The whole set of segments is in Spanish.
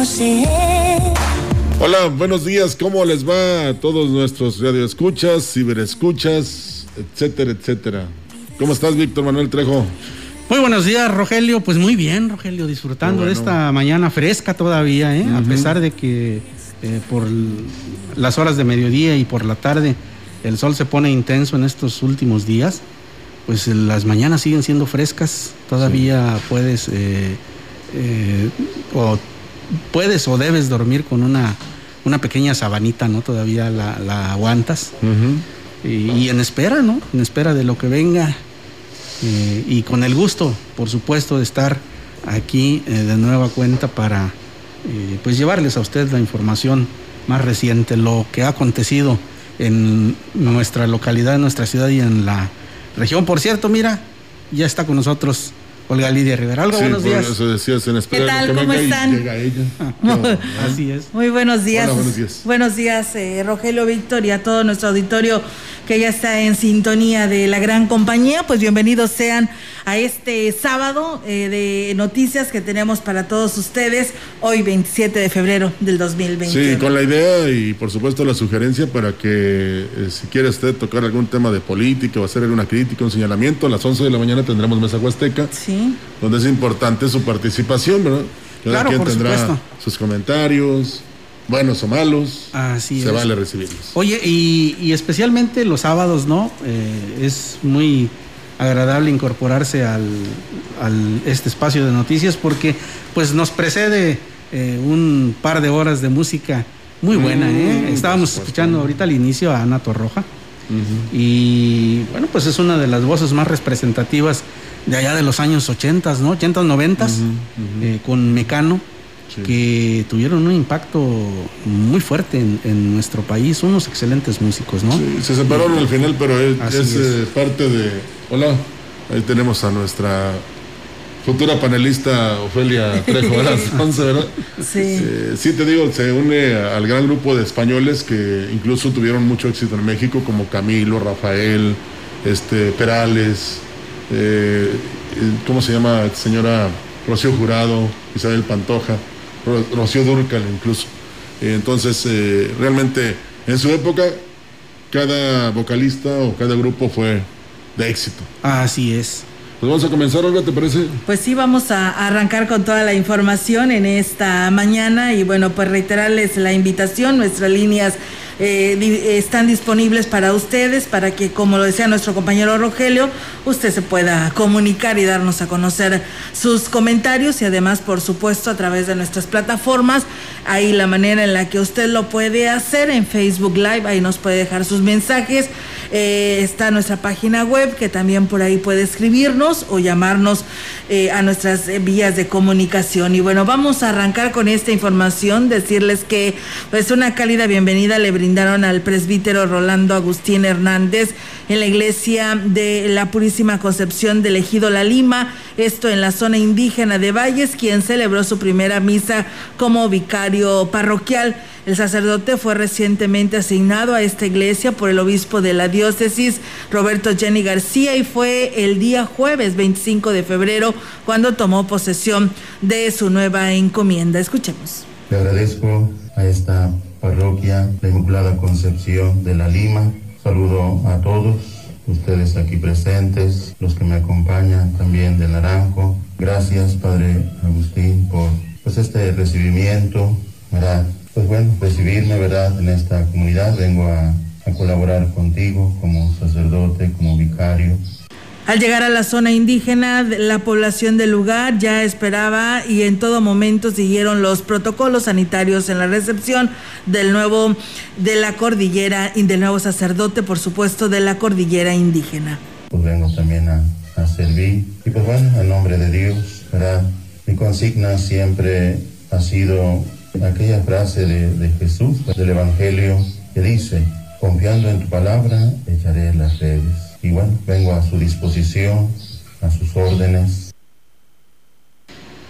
poseer. Hola, buenos días. ¿Cómo les va a todos nuestros radioescuchas, ciberescuchas, etcétera, etcétera? ¿Cómo estás, Víctor Manuel Trejo? Muy buenos días, Rogelio. Pues muy bien, Rogelio, disfrutando de esta mañana fresca todavía, ¿eh? a pesar de que eh, por las horas de mediodía y por la tarde el sol se pone intenso en estos últimos días, pues las mañanas siguen siendo frescas. Todavía puedes eh, o puedes o debes dormir con una, una pequeña sabanita, ¿no? Todavía la, aguantas. y, en espera, ¿no? En espera de lo que venga. Eh, y con el gusto, por supuesto, de estar aquí eh, de nueva cuenta para eh, pues llevarles a usted la información más reciente, lo que ha acontecido en nuestra localidad, en nuestra ciudad y en la región. Por cierto, mira, ya está con nosotros Olga Lidia Rivera. Buenos días. Eso decías en ¿Qué tal? ¿Cómo están? Llega ella. Así es. Muy buenos días. Hola, buenos días. Buenos días, eh, Rogelio Víctor y a todo nuestro auditorio que ya está en sintonía de la gran compañía. Pues bienvenidos sean a este sábado eh, de noticias que tenemos para todos ustedes hoy 27 de febrero del 2020. Sí, con la idea y por supuesto la sugerencia para que eh, si quiere usted tocar algún tema de política o hacer alguna crítica, un señalamiento, a las 11 de la mañana tendremos mesa huasteca. Sí donde es importante su participación, ¿verdad? Cada quien tendrá sus comentarios, buenos o malos. Así se vale recibirlos. Oye, y, especialmente los sábados, ¿no? Eh, es muy agradable incorporarse al, este espacio de noticias porque pues nos precede eh, un par de horas de música muy buena. ¿eh? Mm, Estábamos escuchando ahorita al inicio a Ana Torroja. Y bueno, pues es una de las voces más representativas de allá de los años 80, ¿no? 80, 90, eh, con Mecano, que tuvieron un impacto muy fuerte en, nuestro país, unos excelentes músicos, ¿no? Sí, se separaron al final, pero es, eh, parte de... Hola, ahí tenemos a nuestra futura panelista Ofelia Trejo a las 11, ¿verdad? Sí. Eh, sí, te digo, se une al gran grupo de españoles que incluso tuvieron mucho éxito en México, como Camilo, Rafael, este, Perales, eh, ¿cómo se llama? Señora Rocío Jurado, Isabel Pantoja, Rocío Durcal incluso. Eh, entonces, eh, realmente, en su época, cada vocalista o cada grupo fue de éxito. Así es. Pues vamos a comenzar, Olga, ¿te parece? Pues sí, vamos a arrancar con toda la información en esta mañana y bueno, pues reiterarles la invitación, nuestras líneas eh, están disponibles para ustedes, para que, como lo decía nuestro compañero Rogelio, usted se pueda comunicar y darnos a conocer sus comentarios y además, por supuesto, a través de nuestras plataformas, ahí la manera en la que usted lo puede hacer en Facebook Live, ahí nos puede dejar sus mensajes, eh, está nuestra página web que también por ahí puede escribirnos o llamarnos eh, a nuestras vías de comunicación. Y bueno, vamos a arrancar con esta información, decirles que pues una cálida bienvenida le brindaron al presbítero Rolando Agustín Hernández en la iglesia de la Purísima Concepción del Ejido La Lima, esto en la zona indígena de Valles, quien celebró su primera misa como vicario parroquial. El sacerdote fue recientemente asignado a esta iglesia por el obispo de la diócesis, Roberto Jenny García, y fue el día jueves 25 de febrero cuando tomó posesión de su nueva encomienda. Escuchemos. Le agradezco a esta parroquia la Inmaculada Concepción de la Lima. Saludo a todos ustedes aquí presentes, los que me acompañan también de Naranjo. Gracias, Padre Agustín, por pues, este recibimiento. Pues bueno, recibirme, ¿verdad?, en esta comunidad. Vengo a, a colaborar contigo como sacerdote, como vicario, al llegar a la zona indígena, la población del lugar ya esperaba y en todo momento siguieron los protocolos sanitarios en la recepción del nuevo de la cordillera y del nuevo sacerdote, por supuesto, de la cordillera indígena. Pues vengo también a, servir y pues bueno, en nombre de Dios, ¿verdad? Mi consigna siempre ha sido aquella frase de, de Jesús, del Evangelio, que dice, confiando en tu palabra, echaré las redes y bueno, vengo a su disposición, a sus órdenes.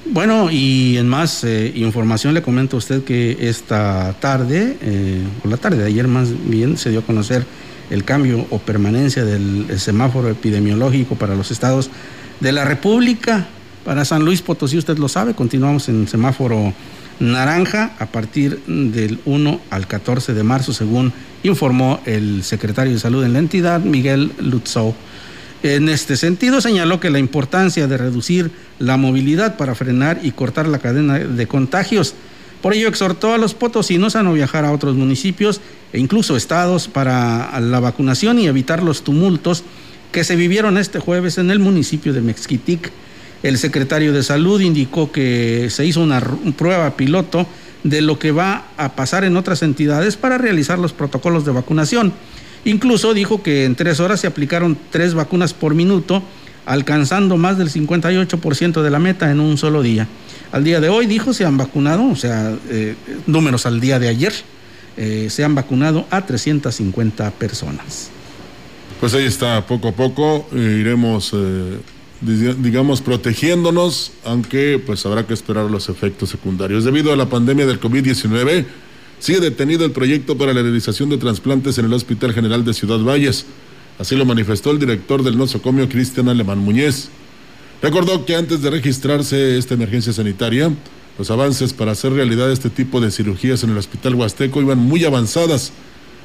Bueno, y en más eh, información le comento a usted que esta tarde, eh, o la tarde de ayer más bien, se dio a conocer el cambio o permanencia del semáforo epidemiológico para los estados de la República. Para San Luis Potosí, usted lo sabe, continuamos en semáforo naranja a partir del 1 al 14 de marzo, según informó el secretario de Salud en la entidad, Miguel Lutzow. En este sentido, señaló que la importancia de reducir la movilidad para frenar y cortar la cadena de contagios. Por ello, exhortó a los potosinos a no viajar a otros municipios e incluso estados para la vacunación y evitar los tumultos que se vivieron este jueves en el municipio de Mexquitic. El secretario de Salud indicó que se hizo una prueba piloto de lo que va a pasar en otras entidades para realizar los protocolos de vacunación. Incluso dijo que en tres horas se aplicaron tres vacunas por minuto, alcanzando más del 58% de la meta en un solo día. Al día de hoy, dijo, se han vacunado, o sea, eh, números al día de ayer, eh, se han vacunado a 350 personas. Pues ahí está, poco a poco eh, iremos digamos, protegiéndonos, aunque pues habrá que esperar los efectos secundarios. Debido a la pandemia del COVID-19, sigue detenido el proyecto para la realización de trasplantes en el Hospital General de Ciudad Valles. Así lo manifestó el director del nosocomio, Cristian Alemán Muñez. Recordó que antes de registrarse esta emergencia sanitaria, los avances para hacer realidad este tipo de cirugías en el Hospital Huasteco iban muy avanzadas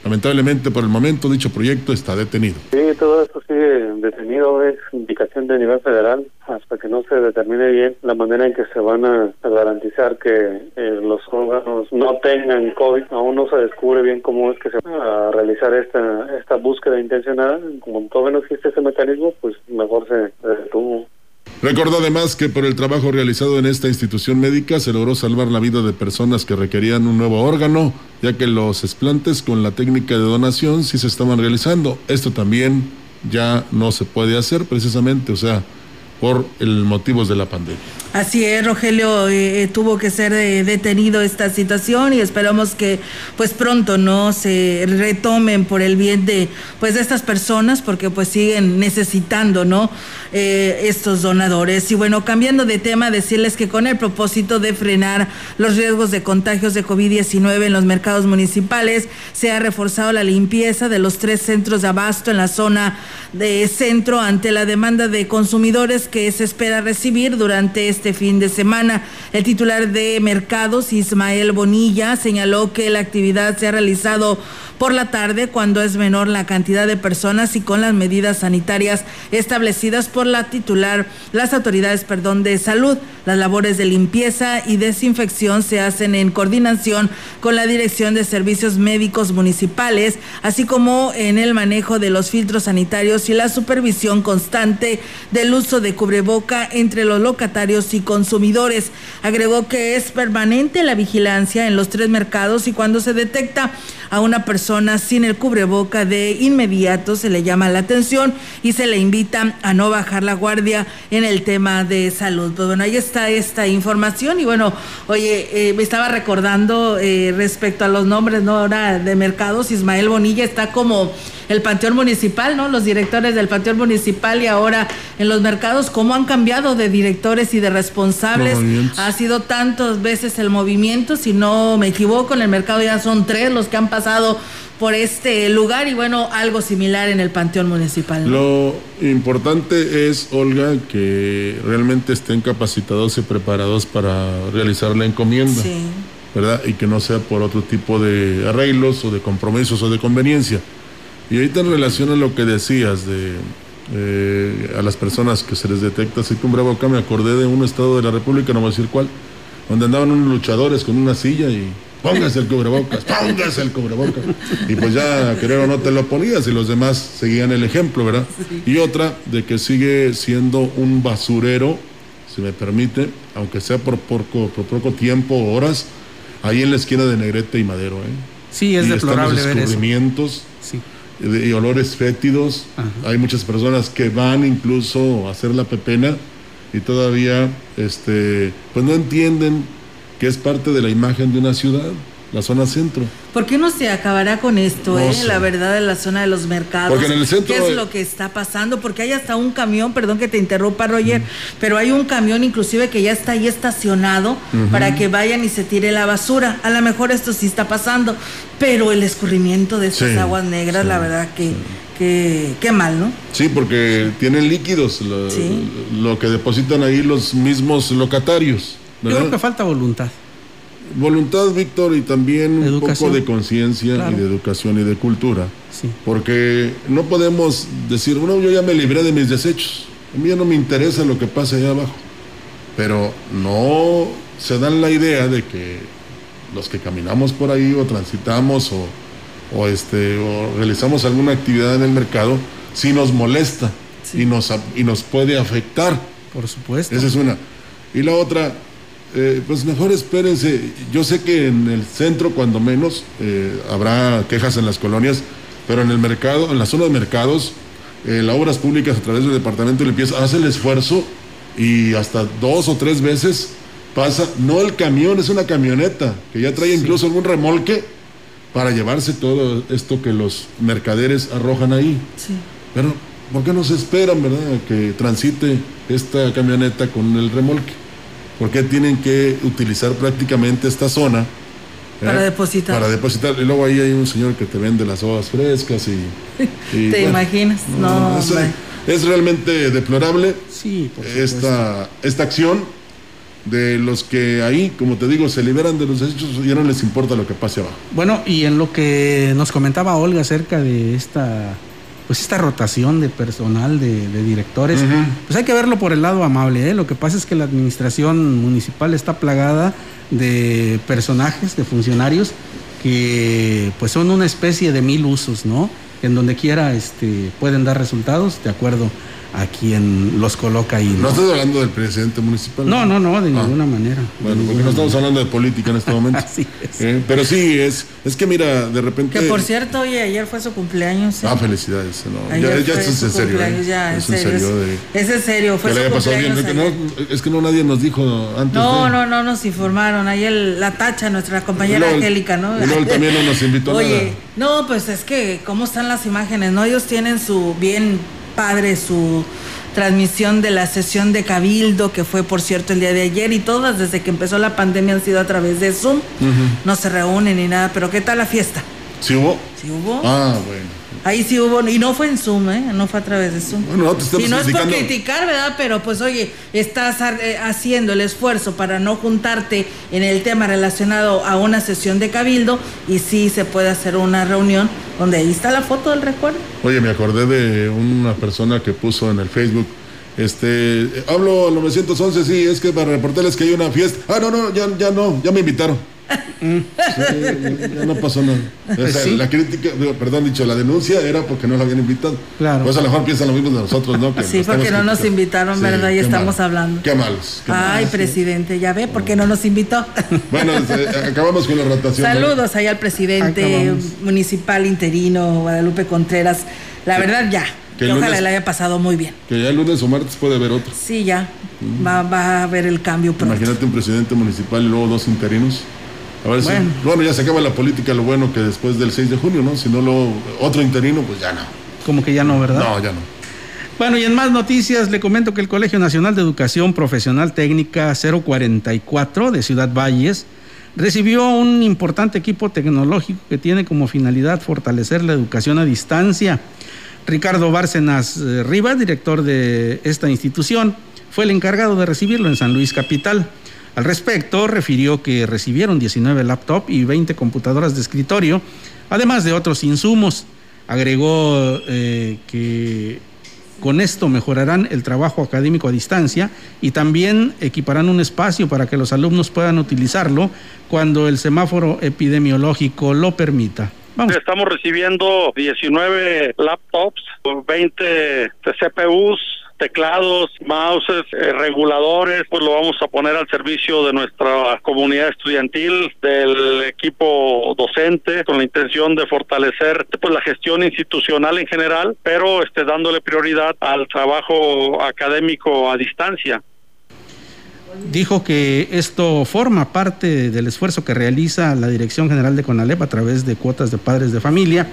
Lamentablemente, por el momento, dicho proyecto está detenido. Sí, todo esto sigue detenido, es indicación de nivel federal, hasta que no se determine bien la manera en que se van a, garantizar que eh, los órganos no tengan COVID. Aún no se descubre bien cómo es que se va a realizar esta, esta búsqueda intencionada. Como todavía no existe ese mecanismo, pues mejor se detuvo. Recordó además que por el trabajo realizado en esta institución médica se logró salvar la vida de personas que requerían un nuevo órgano, ya que los explantes con la técnica de donación sí se estaban realizando. Esto también ya no se puede hacer precisamente, o sea, por el motivos de la pandemia. Así es, Rogelio, eh, eh, tuvo que ser eh, detenido esta situación y esperamos que pues pronto no se retomen por el bien de pues de estas personas porque pues siguen necesitando, ¿no? estos donadores. Y bueno, cambiando de tema, decirles que con el propósito de frenar los riesgos de contagios de COVID-19 en los mercados municipales, se ha reforzado la limpieza de los tres centros de abasto en la zona de centro ante la demanda de consumidores que se espera recibir durante este fin de semana. El titular de Mercados, Ismael Bonilla, señaló que la actividad se ha realizado por la tarde cuando es menor la cantidad de personas y con las medidas sanitarias establecidas por la titular, las autoridades, perdón, de salud. Las labores de limpieza y desinfección se hacen en coordinación con la Dirección de Servicios Médicos Municipales, así como en el manejo de los filtros sanitarios y la supervisión constante del uso de cubreboca entre los locatarios y consumidores. Agregó que es permanente la vigilancia en los tres mercados y cuando se detecta a una persona sin el cubreboca de inmediato se le llama la atención y se le invita a no bajar la guardia en el tema de salud. Pues bueno, ahí está esta información y bueno, oye, eh, me estaba recordando eh, respecto a los nombres, ¿no? Ahora de mercados, Ismael Bonilla está como el Panteón Municipal, ¿no? Los directores del Panteón Municipal y ahora en los mercados, cómo han cambiado de directores y de responsables. Ha sido tantas veces el movimiento, si no me equivoco, en el mercado ya son tres los que han pasado por este lugar y bueno, algo similar en el Panteón Municipal. Lo importante es, Olga, que realmente estén capacitados y preparados para realizar la encomienda. ¿verdad? Y que no sea por otro tipo de arreglos o de compromisos o de conveniencia. Y ahorita en relación a lo que decías de eh, a las personas que se les detecta así con bravo acá, me acordé de un estado de la República, no voy a decir cuál, donde andaban unos luchadores con una silla y póngase el cubrebocas, póngase el cubrebocas. Y pues ya, querer o no te lo ponías y los demás seguían el ejemplo, ¿verdad? Y otra de que sigue siendo un basurero, si me permite, aunque sea por poco, por poco tiempo o horas, ahí en la esquina de Negrete y Madero, ¿eh? Sí, es deplorable están los descubrimientos y olores fétidos. Hay muchas personas que van incluso a hacer la pepena y todavía este, pues no entienden que es parte de la imagen de una ciudad. La zona centro. ¿Por qué no se acabará con esto, eh? La verdad, de la zona de los mercados. Porque en el centro. ¿Qué es lo que está pasando? Porque hay hasta un camión, perdón que te interrumpa, Roger, pero hay un camión inclusive que ya está ahí estacionado para que vayan y se tire la basura. A lo mejor esto sí está pasando, pero el escurrimiento de esas aguas negras, la verdad que. Qué, mal, ¿no? Sí, porque tienen líquidos, lo, que depositan ahí los mismos locatarios. Yo creo que falta voluntad. Voluntad, Víctor, y también un poco de conciencia y de educación y de cultura. Sí. Porque no podemos decir, bueno, yo ya me libré de mis desechos. A mí ya no me interesa lo que pasa allá abajo. Pero no se dan la idea de que los que caminamos por ahí o transitamos o, o, este, o realizamos alguna actividad en el mercado, sí nos molesta y, nos, y nos puede afectar. Por supuesto. Esa es una. Y la otra, eh, pues mejor espérense. Yo sé que en el centro, cuando menos, eh, habrá quejas en las colonias, pero en el mercado, en la zona de mercados, eh, las obras públicas a través del departamento de limpieza hace el esfuerzo y hasta dos o tres veces pasa, no el camión, es una camioneta que ya trae incluso algún remolque para llevarse todo esto que los mercaderes arrojan ahí. Pero, ¿por qué no se esperan, verdad, que transite esta camioneta con el remolque? ¿Por qué tienen que utilizar prácticamente esta zona? ¿eh? Para depositar. Para depositar. Y luego ahí hay un señor que te vende las hojas frescas y... ¿Te imaginas? No, es, realmente deplorable sí, esta, esta acción de los que ahí, como te digo, se liberan de los hechos y ya no les importa lo que pase abajo. Bueno, y en lo que nos comentaba Olga acerca de esta pues esta rotación de personal, de, directores, pues hay que verlo por el lado amable. ¿eh? Lo que pasa es que la administración municipal está plagada de personajes, de funcionarios que pues son una especie de mil usos, ¿no? En donde quiera este, pueden dar resultados de acuerdo a quien los coloca ahí. No, ¿no estás hablando del presidente municipal. No, no, no, de ah. ninguna manera. Bueno, porque no estamos hablando de política en este momento. Así es. Eh, pero sí, es, es que mira, de repente. Que por cierto, oye, ayer fue su cumpleaños. ¿eh? Ah, felicidades. No. Ya, ya es en serio. ¿eh? Ya, es en serio. Es, en serio, fue su cumpleaños. Bien. No, es que no nadie nos dijo antes. No, no, no nos informaron. Ahí el, la tacha, nuestra compañera Angélica, ¿no? Y también no nos invitó Oye, no, pues es que, ¿cómo están las imágenes? ¿No? Ellos tienen su bien padre su transmisión de la sesión de Cabildo, que fue por cierto el día de ayer, y todas desde que empezó la pandemia han sido a través de Zoom. No se reúnen ni nada, pero ¿qué tal la fiesta? ¿Sí hubo? Sí hubo. Ah, bueno. Ahí sí hubo, y no fue en Zoom, ¿eh? No fue a través de Zoom. Bueno, no, te y no es por criticar, ¿verdad? Pero pues oye, estás eh, haciendo el esfuerzo para no juntarte en el tema relacionado a una sesión de cabildo y sí se puede hacer una reunión donde ahí está la foto del recuerdo. Oye, me acordé de una persona que puso en el Facebook este, hablo al 911, sí, es que para reportarles que hay una fiesta. Ah, no, no, ya, ya no, ya me invitaron. Ya no pasó nada. Pues la crítica, perdón, dicho, la denuncia era porque no la habían invitado. Claro. Pues a lo mejor piensan lo mismo de nosotros, ¿no? sí, porque no nos invitaron, ¿verdad? Y estamos hablando. Qué malos. Ay, presidente, ya ve, porque no nos invitó. bueno, este, acabamos con la rotación. Saludos ahí al presidente municipal interino, Guadalupe Contreras. La verdad, ya. Que ojalá le haya pasado muy bien. Que ya el lunes o martes puede haber otro. Sí, ya. Va, va, a haber el cambio pronto. Imagínate un presidente municipal y luego dos interinos. A ver bueno. Si, bueno, ya se acaba la política, lo bueno que después del 6 de junio, ¿no? Si no lo otro interino, pues ya no. Como que ya no, ¿verdad? No, ya no. Bueno, y en más noticias le comento que el Colegio Nacional de Educación Profesional Técnica 044 de Ciudad Valles recibió un importante equipo tecnológico que tiene como finalidad fortalecer la educación a distancia. Ricardo Bárcenas eh, Rivas, director de esta institución, fue el encargado de recibirlo en San Luis Capital. Al respecto, refirió que recibieron 19 laptops y 20 computadoras de escritorio, además de otros insumos. Agregó eh, que con esto mejorarán el trabajo académico a distancia y también equiparán un espacio para que los alumnos puedan utilizarlo cuando el semáforo epidemiológico lo permita. Estamos recibiendo 19 laptops, 20 CPUs, teclados, mouses, eh, reguladores, pues lo vamos a poner al servicio de nuestra comunidad estudiantil, del equipo docente, con la intención de fortalecer pues la gestión institucional en general, pero este dándole prioridad al trabajo académico a distancia. dijo que esto forma parte del esfuerzo que realiza la Dirección General de CONALEP a través de cuotas de padres de familia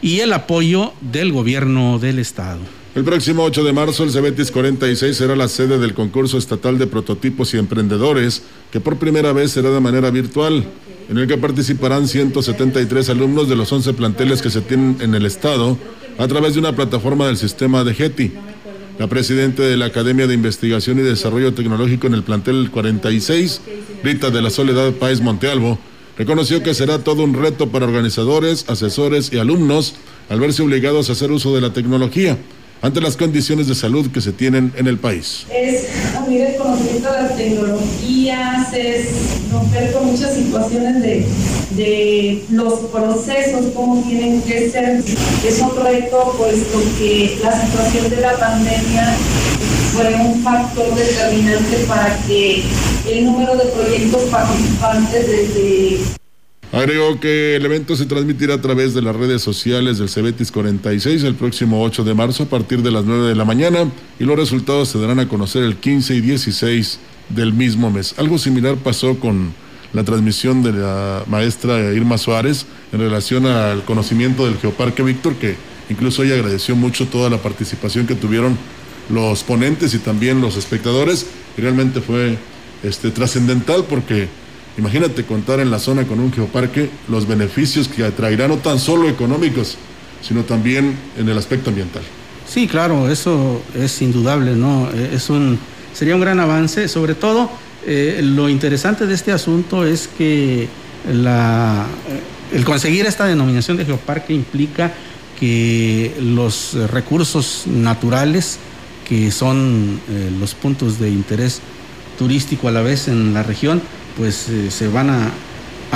y el apoyo del gobierno del estado. El próximo 8 de marzo el Cebetis 46 será la sede del concurso estatal de prototipos y emprendedores, que por primera vez será de manera virtual, en el que participarán 173 alumnos de los 11 planteles que se tienen en el estado a través de una plataforma del sistema de GETI. La presidenta de la Academia de Investigación y Desarrollo Tecnológico en el plantel 46, Rita de la Soledad Páez Montealvo, reconoció que será todo un reto para organizadores, asesores y alumnos al verse obligados a hacer uso de la tecnología ante las condiciones de salud que se tienen en el país. Es unir el conocimiento de las tecnologías, es romper con muchas situaciones de, de los procesos, cómo tienen que ser. Es un reto puesto que la situación de la pandemia fue un factor determinante para que el número de proyectos participantes desde Agregó que el evento se transmitirá a través de las redes sociales del Cebetis 46 el próximo 8 de marzo a partir de las 9 de la mañana y los resultados se darán a conocer el 15 y 16 del mismo mes. Algo similar pasó con la transmisión de la maestra Irma Suárez en relación al conocimiento del Geoparque Víctor, que incluso ella agradeció mucho toda la participación que tuvieron los ponentes y también los espectadores realmente fue este, trascendental porque Imagínate contar en la zona con un geoparque los beneficios que atraerá no tan solo económicos, sino también en el aspecto ambiental. Sí, claro, eso es indudable, ¿no? Eh, es un, sería un gran avance, sobre todo eh, lo interesante de este asunto es que la, eh, el conseguir esta denominación de geoparque implica que los recursos naturales, que son los puntos de interés turístico a la vez en la región, pues eh, se van a,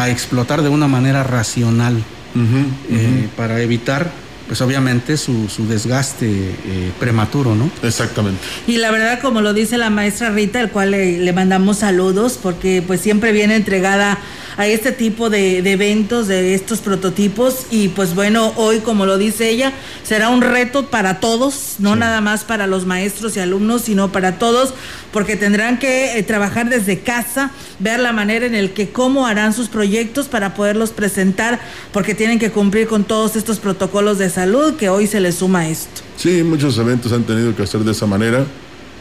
explotar de una manera racional eh, para evitar pues obviamente su, desgaste eh, prematuro, ¿no? Exactamente. Y la verdad, como lo dice la maestra Rita, el cual le, le mandamos saludos, porque pues siempre viene entregada a este tipo de, eventos, de estos prototipos. Y pues bueno, hoy, como lo dice ella, será un reto para todos, no nada más para los maestros y alumnos, sino para todos, porque tendrán que eh, trabajar desde casa, ver la manera en el que cómo harán sus proyectos para poderlos presentar, porque tienen que cumplir con todos estos protocolos de salud que hoy se les suma esto. Sí, muchos eventos han tenido que hacer de esa manera.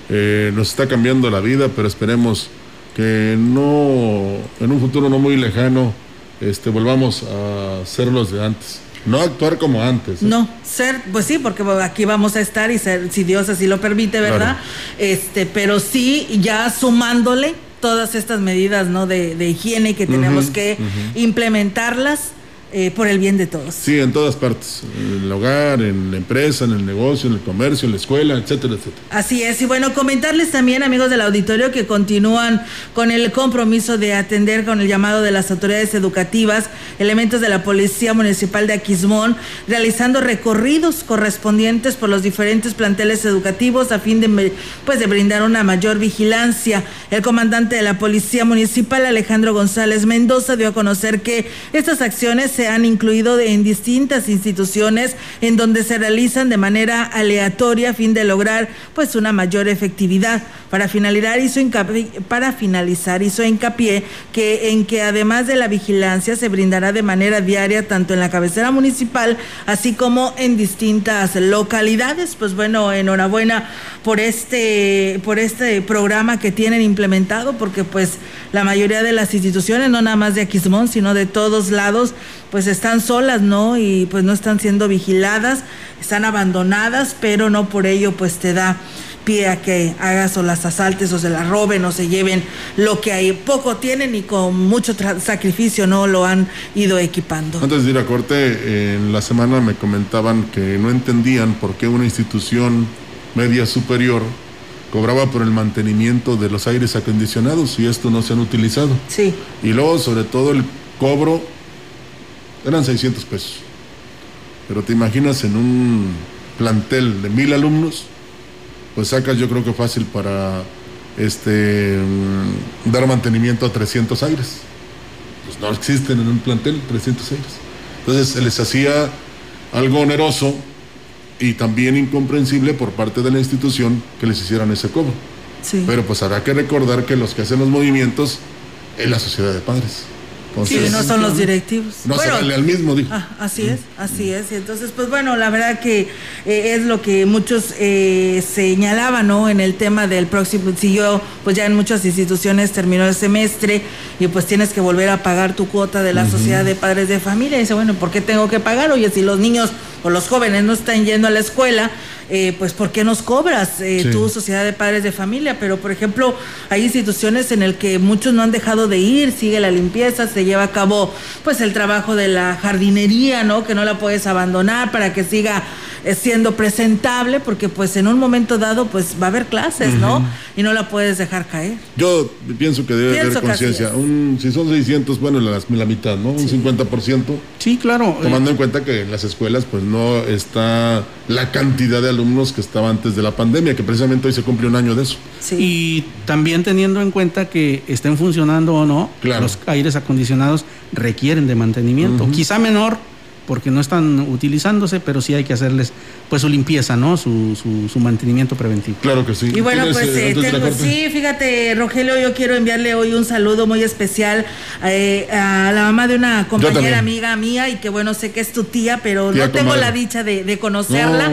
Eh, nos está cambiando la vida, pero esperemos que no, en un futuro no muy lejano, este, volvamos a ser los de antes. No actuar como antes. ¿eh? No, ser, pues sí, porque aquí vamos a estar y ser, si Dios así lo permite, ¿verdad? Este, pero sí, ya sumándole todas estas medidas, ¿no? De, de higiene que tenemos que implementarlas eh, por el bien de todos. Sí, en todas partes, en el hogar, en la empresa, en el negocio, en el comercio, en la escuela, etcétera, etcétera. Así es, y bueno, comentarles también, amigos del auditorio, que continúan con el compromiso de atender con el llamado de las autoridades educativas, elementos de la Policía Municipal de Aquismón, realizando recorridos correspondientes por los diferentes planteles educativos a fin de, pues, de brindar una mayor vigilancia. El comandante de la Policía Municipal, Alejandro González Mendoza, dio a conocer que estas acciones se han incluido en distintas instituciones en donde se realizan de manera aleatoria a fin de lograr pues una mayor efectividad. Para finalizar hizo hincapié, para finalizar hizo hincapié que en que además de la vigilancia se brindará de manera diaria tanto en la cabecera municipal así como en distintas localidades. Pues bueno, enhorabuena por este por este programa que tienen implementado porque pues la mayoría de las instituciones no nada más de Aquismón, sino de todos lados pues están solas, ¿no? Y pues no están siendo vigiladas, están abandonadas, pero no por ello pues te da pie a que hagas o las asaltes o se las roben o se lleven lo que hay. Poco tienen y con mucho sacrificio no lo han ido equipando. Antes de ir a corte, en la semana me comentaban que no entendían por qué una institución media superior cobraba por el mantenimiento de los aires acondicionados y esto no se han utilizado. Sí. Y luego, sobre todo, el cobro eran 600 pesos. Pero te imaginas en un plantel de mil alumnos, pues sacas yo creo que fácil para este mm, dar mantenimiento a 300 aires. Pues no existen en un plantel 300 aires. Entonces se les hacía algo oneroso y también incomprensible por parte de la institución que les hicieran ese cobro. Pero pues habrá que recordar que los que hacen los movimientos es la sociedad de padres. Sí, no son los directivos. No se vale al mismo, dijo. Ah, así es, así es. Y entonces, pues bueno, la verdad que eh, es lo que muchos eh, señalaban, ¿no? En el tema del próximo, si yo, pues ya en muchas instituciones terminó el semestre y pues tienes que volver a pagar tu cuota de la sociedad de padres de familia. Y dice, bueno, ¿por qué tengo que pagar? Oye, si los niños o los jóvenes no están yendo a la escuela, eh, pues ¿por qué nos cobras eh, tu sociedad de padres de familia? Pero, por ejemplo, hay instituciones en el que muchos no han dejado de ir, sigue la limpieza, se lleva a cabo pues el trabajo de la jardinería, ¿no? Que no la puedes abandonar para que siga eh, siendo presentable porque pues en un momento dado pues va a haber clases, ¿no? Y no la puedes dejar caer. Yo pienso que debe haber conciencia. Si son 600, bueno, la, la mitad, ¿no? Un 50%. Sí, claro. Tomando en cuenta que en las escuelas pues no está la cantidad de alumnos que estaba antes de la pandemia, que precisamente hoy se cumple un año de eso. Sí. Y también teniendo en cuenta que estén funcionando o no, los aires acondicionados requieren de mantenimiento, quizá menor porque no están utilizándose, pero sí hay que hacerles pues su limpieza, ¿no? Su, su, mantenimiento preventivo. Claro que sí. Y bueno, pues eh, tengo, sí, fíjate, Rogelio, yo quiero enviarle hoy un saludo muy especial eh, a la mamá de una compañera amiga mía y que bueno, sé que es tu tía, pero no tengo la dicha de, conocerla,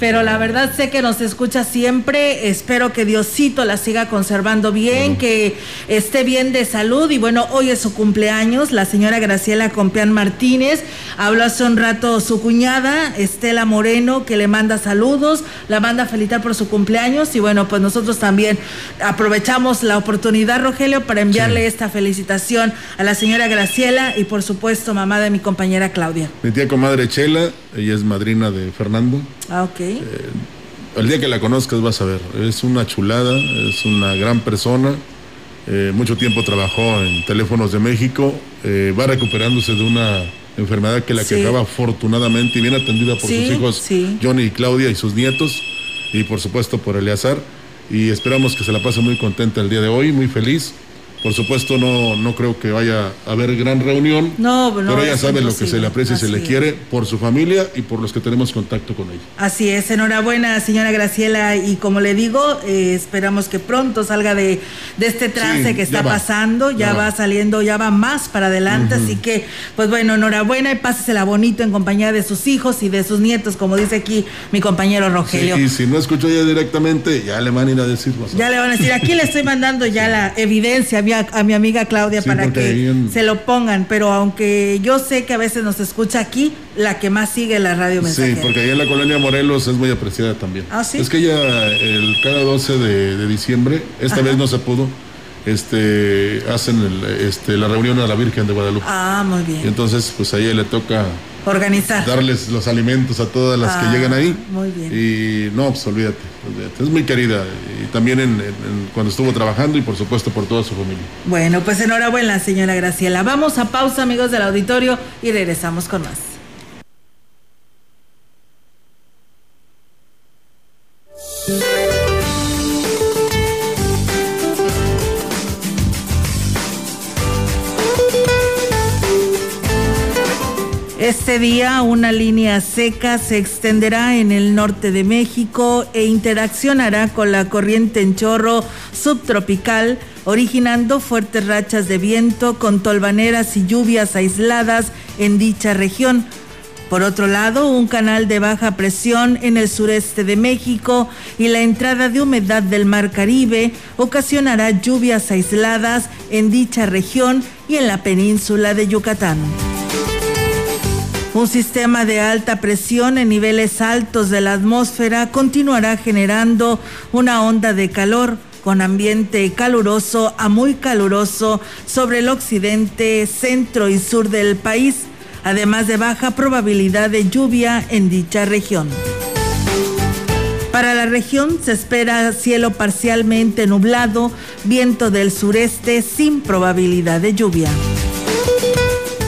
pero la verdad sé que nos escucha siempre, espero que Diosito la siga conservando bien, que esté bien de salud y bueno, hoy es su cumpleaños, la señora Graciela Compeán Martínez, habla hace un rato su cuñada, Estela Moreno, que le manda saludos, la manda a felicitar por su cumpleaños y bueno, pues nosotros también aprovechamos la oportunidad, Rogelio, para enviarle esta felicitación a la señora Graciela y por supuesto mamá de mi compañera Claudia. Mi tía comadre Chela, ella es madrina de Fernando. Ah, ok. Eh, el día que la conozcas vas a ver, es una chulada, es una gran persona. Eh, mucho tiempo trabajó en Teléfonos de México, eh, va recuperándose de una enfermedad que la quejaba afortunadamente y bien atendida por sus hijos Johnny y Claudia y sus nietos y por supuesto por Eleazar. Y esperamos que se la pase muy contenta el día de hoy, muy feliz por supuesto, no, no creo que vaya a haber gran reunión. No, no Pero ella sabe lo que se le aprecia y se le quiere por su familia y por los que tenemos contacto con ella. Así es, enhorabuena, señora Graciela. Y como le digo, eh, esperamos que pronto salga de, este trance que está pasando. Ya, va. saliendo, ya va más para adelante. Así que, pues bueno, enhorabuena y pásesela bonito en compañía de sus hijos y de sus nietos, como dice aquí mi compañero Rogelio. y si no escucho ella directamente, ya le van a ir a decir. Ya le van a decir, aquí le estoy mandando ya la evidencia a, mi amiga Claudia para que se lo pongan, pero aunque yo sé que a veces nos escucha aquí, la que más sigue la radio mensajera. Sí, porque ahí en la colonia Morelos es muy apreciada también. ¿Ah, sí? Es que ella, el, cada 12 de, diciembre, esta vez no se pudo, este, hacen este, la reunión a la Virgen de Guadalupe. Ah, muy bien. Y entonces, pues a ella le toca organizar. Darles los alimentos a todas las que ah, llegan ahí. Muy bien. Y no, pues olvídate, Es muy querida. Y también en, cuando estuvo trabajando y por supuesto por toda su familia. Bueno, pues enhorabuena, señora Graciela. Vamos a pausa, amigos del auditorio, y regresamos con más. Este día una línea seca se extenderá en el norte de México e interaccionará con la corriente en chorro subtropical, originando fuertes rachas de viento con tolvaneras y lluvias aisladas en dicha región. Por otro lado, un canal de baja presión en el sureste de México y la entrada de humedad del Mar Caribe ocasionará lluvias aisladas en dicha región y en la península de Yucatán. Un sistema de alta presión en niveles altos de la atmósfera continuará generando una onda de calor con ambiente caluroso a muy caluroso sobre el occidente, centro y sur del país, además de baja probabilidad de lluvia en dicha región. Para la región se espera cielo parcialmente nublado, viento del sureste sin probabilidad de lluvia.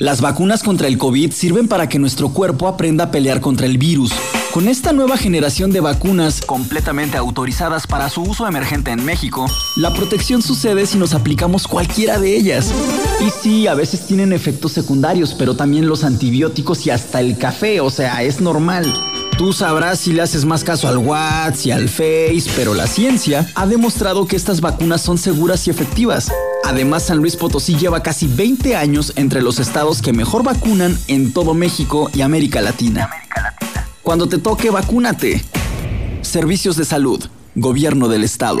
Las vacunas contra el COVID sirven para que nuestro cuerpo aprenda a pelear contra el virus. Con esta nueva generación de vacunas completamente autorizadas para su uso emergente en México, la protección sucede si nos aplicamos cualquiera de ellas. Y sí, a veces tienen efectos secundarios, pero también los antibióticos y hasta el café, o sea, es normal. Tú sabrás si le haces más caso al WhatsApp y al Face, pero la ciencia ha demostrado que estas vacunas son seguras y efectivas. Además, San Luis Potosí lleva casi 20 años entre los estados que mejor vacunan en todo México y América Latina. Cuando te toque, vacúnate. Servicios de salud, Gobierno del Estado.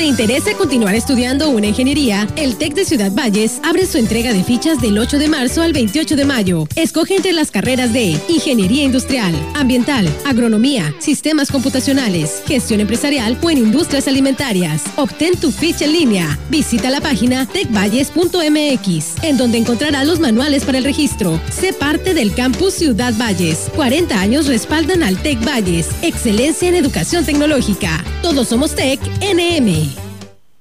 ¿Te interesa continuar estudiando una ingeniería? El TEC de Ciudad Valles abre su entrega de fichas del 8 de marzo al 28 de mayo. Escoge entre las carreras de Ingeniería Industrial, Ambiental, Agronomía, Sistemas Computacionales, Gestión Empresarial o en Industrias Alimentarias. Obtén tu ficha en línea. Visita la página tecvalles.mx, en donde encontrarás los manuales para el registro. Sé parte del campus Ciudad Valles. 40 años respaldan al TEC Valles. Excelencia en educación tecnológica. Todos somos TEC NM.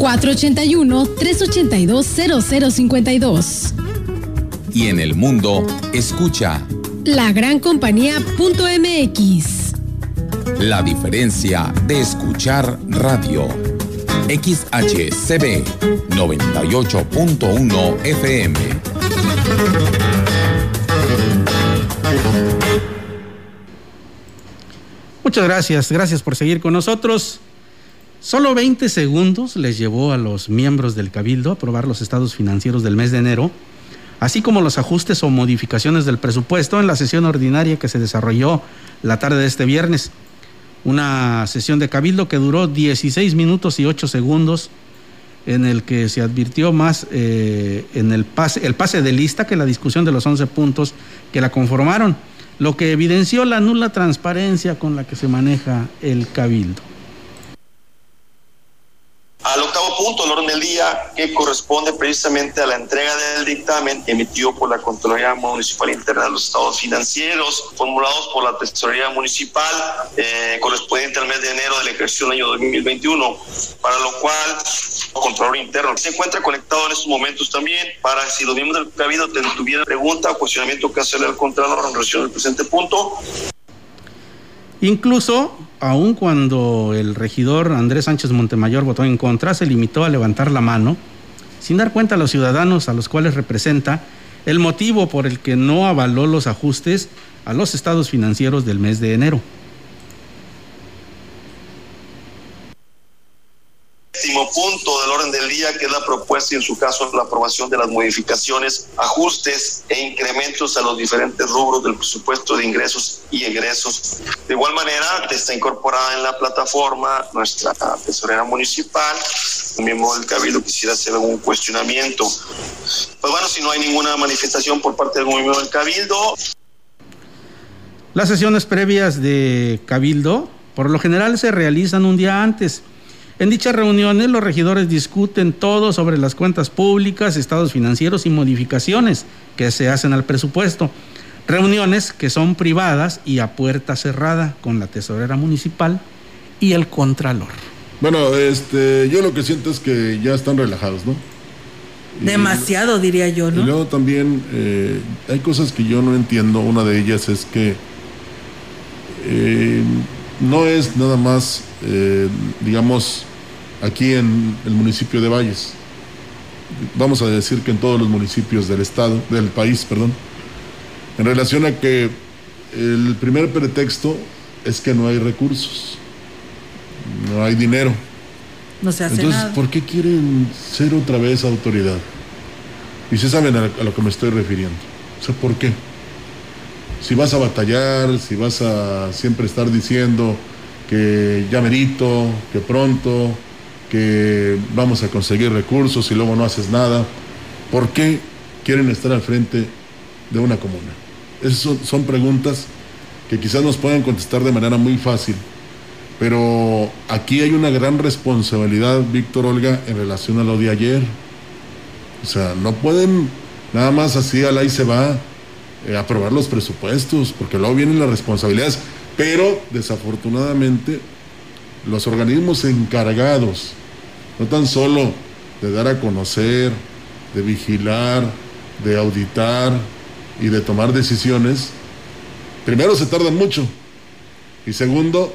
481-382-0052. Y en el mundo, escucha lagrancompañía.mx. La diferencia de escuchar radio. XHCB 98.1 FM. Muchas gracias, gracias por seguir con nosotros. Solo 20 segundos les llevó a los miembros del Cabildo aprobar los estados financieros del mes de enero, así como los ajustes o modificaciones del presupuesto en la sesión ordinaria que se desarrolló la tarde de este viernes. Una sesión de Cabildo que duró 16 minutos y 8 segundos en el que se advirtió más eh, en el pase, el pase de lista que la discusión de los 11 puntos que la conformaron, lo que evidenció la nula transparencia con la que se maneja el cabildo al octavo punto del orden del día que corresponde precisamente a la entrega del dictamen emitido por la Contraloría Municipal Interna de los Estados Financieros, formulados por la Tesorería Municipal, eh, correspondiente al mes de enero del ejercicio del año 2021, para lo cual el Contralor Interno se encuentra conectado en estos momentos también para si los miembros del Cabildo tuvieran pregunta o cuestionamiento que hacerle al Contralor en relación al presente punto. Incluso aun cuando el regidor Andrés Sánchez Montemayor votó en contra, se limitó a levantar la mano, sin dar cuenta a los ciudadanos a los cuales representa el motivo por el que no avaló los ajustes a los estados financieros del mes de enero. Punto del orden del día, que es la propuesta y en su caso la aprobación de las modificaciones, ajustes e incrementos a los diferentes rubros del presupuesto de ingresos y egresos. De igual manera, está incorporada en la plataforma nuestra tesorera municipal. Un miembro del Cabildo quisiera hacer algún cuestionamiento. Pues bueno, si no hay ninguna manifestación por parte del miembro del Cabildo. Las sesiones previas de Cabildo por lo general se realizan un día antes en dichas reuniones los regidores discuten todo sobre las cuentas públicas, estados financieros y modificaciones que se hacen al presupuesto. Reuniones que son privadas y a puerta cerrada con la tesorera municipal y el contralor. Bueno, este, yo lo que siento es que ya están relajados, ¿no? Demasiado, diría yo, ¿no? Y luego también eh, hay cosas que yo no entiendo. Una de ellas es que eh, no es nada más, eh, digamos, aquí en el municipio de Valles. Vamos a decir que en todos los municipios del estado, del país, perdón, en relación a que el primer pretexto es que no hay recursos, no hay dinero. No se hace Entonces, ¿por qué quieren ser otra vez autoridad? Y se saben a, a lo que me estoy refiriendo. O sea, ¿por qué? Si vas a batallar, si vas a siempre estar diciendo que ya merito, que pronto, que vamos a conseguir recursos y luego no haces nada. ¿Por qué quieren estar al frente de una comuna? Esas son, preguntas que quizás nos puedan contestar de manera muy fácil, pero aquí hay una gran responsabilidad, Víctor Olga, en relación a lo de ayer. O sea, no pueden nada más así al ahí se va eh, aprobar los presupuestos, porque luego vienen las responsabilidades, pero desafortunadamente los organismos encargados no tan solo de dar a conocer, de vigilar, de auditar y de tomar decisiones, primero se tardan mucho y segundo,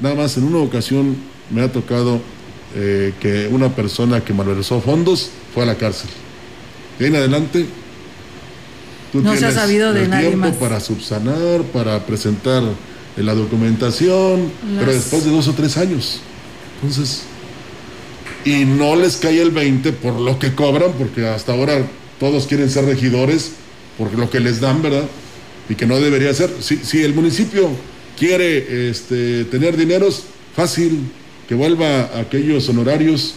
nada más en una ocasión me ha tocado eh, que una persona que malversó fondos fue a la cárcel. De ahí en adelante, tú no tienes se ha sabido de el nadie tiempo más. para subsanar, para presentar la documentación, pero después de dos o tres años. Entonces, y no les cae el 20 por lo que cobran, porque hasta ahora todos quieren ser regidores por lo que les dan, ¿verdad? Y que no debería ser. Si, si el municipio quiere este, tener dineros, fácil, que vuelva a aquellos honorarios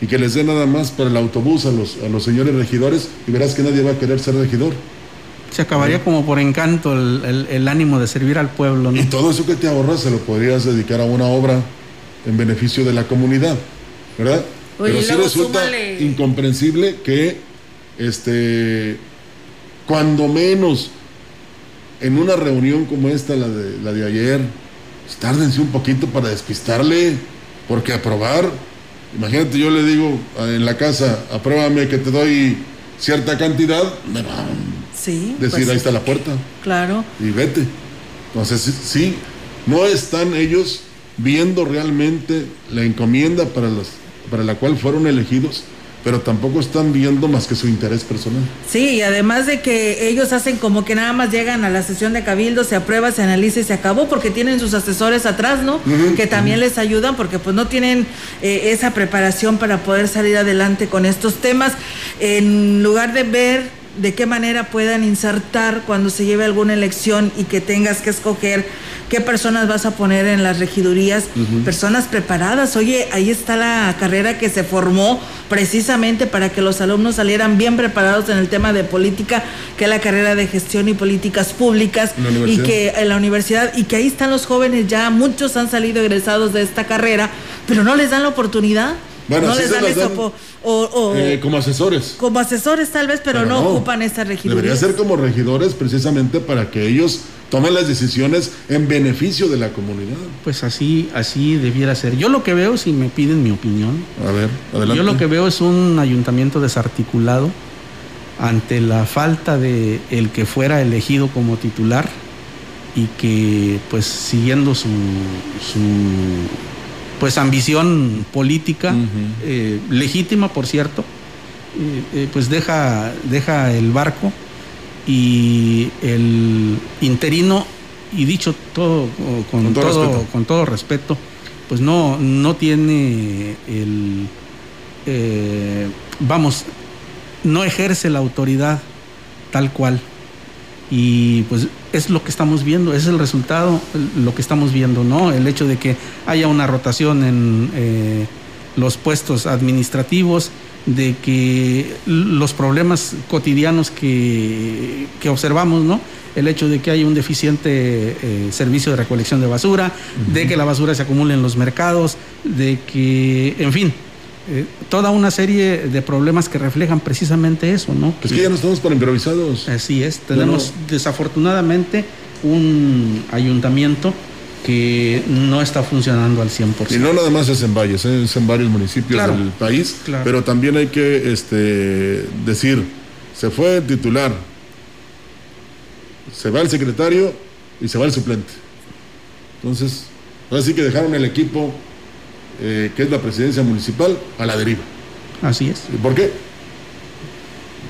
y que les dé nada más para el autobús a los, a los señores regidores y verás que nadie va a querer ser regidor. Se acabaría como por encanto el, el- el ánimo de servir al pueblo. ¿no? Y todo eso que te ahorras se lo podrías dedicar a una obra en beneficio de la comunidad, ¿verdad? Oye, Pero sí resulta súmale- incomprensible que, este, cuando menos en una reunión como esta, la de, la de ayer, pues, tárdense un poquito para despistarle, porque aprobar, imagínate, yo le digo en la casa, apruébame que te doy cierta cantidad, me va a Sí. decir, pues, ahí está la puerta Claro. y vete. Entonces, sí, no están ellos viendo realmente la encomienda para, las, para la cual fueron elegidos, pero tampoco están viendo más que su interés personal. Sí, y además de que ellos hacen como que nada más llegan a la sesión de cabildo, se aprueba, se analiza y se acabó, porque tienen sus asesores atrás, ¿no? Que también les ayudan, porque pues no tienen eh, esa preparación para poder salir adelante con estos temas. En lugar de ver de qué manera puedan insertar cuando se lleve alguna elección y que tengas que escoger qué personas vas a poner en las regidurías, personas preparadas. Oye, ahí está la carrera que se formó precisamente para que los alumnos salieran bien preparados en el tema de política, que es la carrera de gestión y políticas públicas y que en la universidad y que ahí están los jóvenes ya, muchos han salido egresados de esta carrera, pero no les dan la oportunidad. Bueno, no sí les dan eso dan, o, o- eh, como asesores. como asesores tal vez, pero, Pero no, no. ocupan esta regiduría. Debería ser como regidores precisamente para que ellos tomen las decisiones en beneficio de la comunidad. Pues así, así debiera ser. Yo lo que veo, si me piden mi opinión, A ver, adelante. yo lo que veo es un ayuntamiento desarticulado ante la falta de el que fuera elegido como titular y que pues siguiendo su, su pues ambición política eh, legítima por cierto eh, eh, pues deja deja el barco y el interino y dicho todo con, Con todo todo, respeto. con todo respeto pues no no tiene el eh, vamos no ejerce la autoridad tal cual y pues es lo que estamos viendo, es el resultado, lo que estamos viendo, ¿no? El hecho de que haya una rotación en eh, los puestos administrativos, de que los problemas cotidianos que, que observamos, ¿no? El hecho de que hay un deficiente eh, servicio de recolección de basura, de que la basura se acumule en los mercados, de que, en fin, eh, toda una serie de problemas que reflejan precisamente eso, ¿no? Es que ya no estamos para improvisados. Así es, tenemos desafortunadamente un ayuntamiento que no está funcionando al 100%. Y no nada más es en Valles, ¿eh? es en varios municipios Claro, del país, claro. pero también hay que este, decir, se fue el titular, se va el secretario y se va el suplente. Entonces, ahora sí que dejaron el equipo eh, que es la presidencia municipal a la deriva. Así es. ¿Y por qué?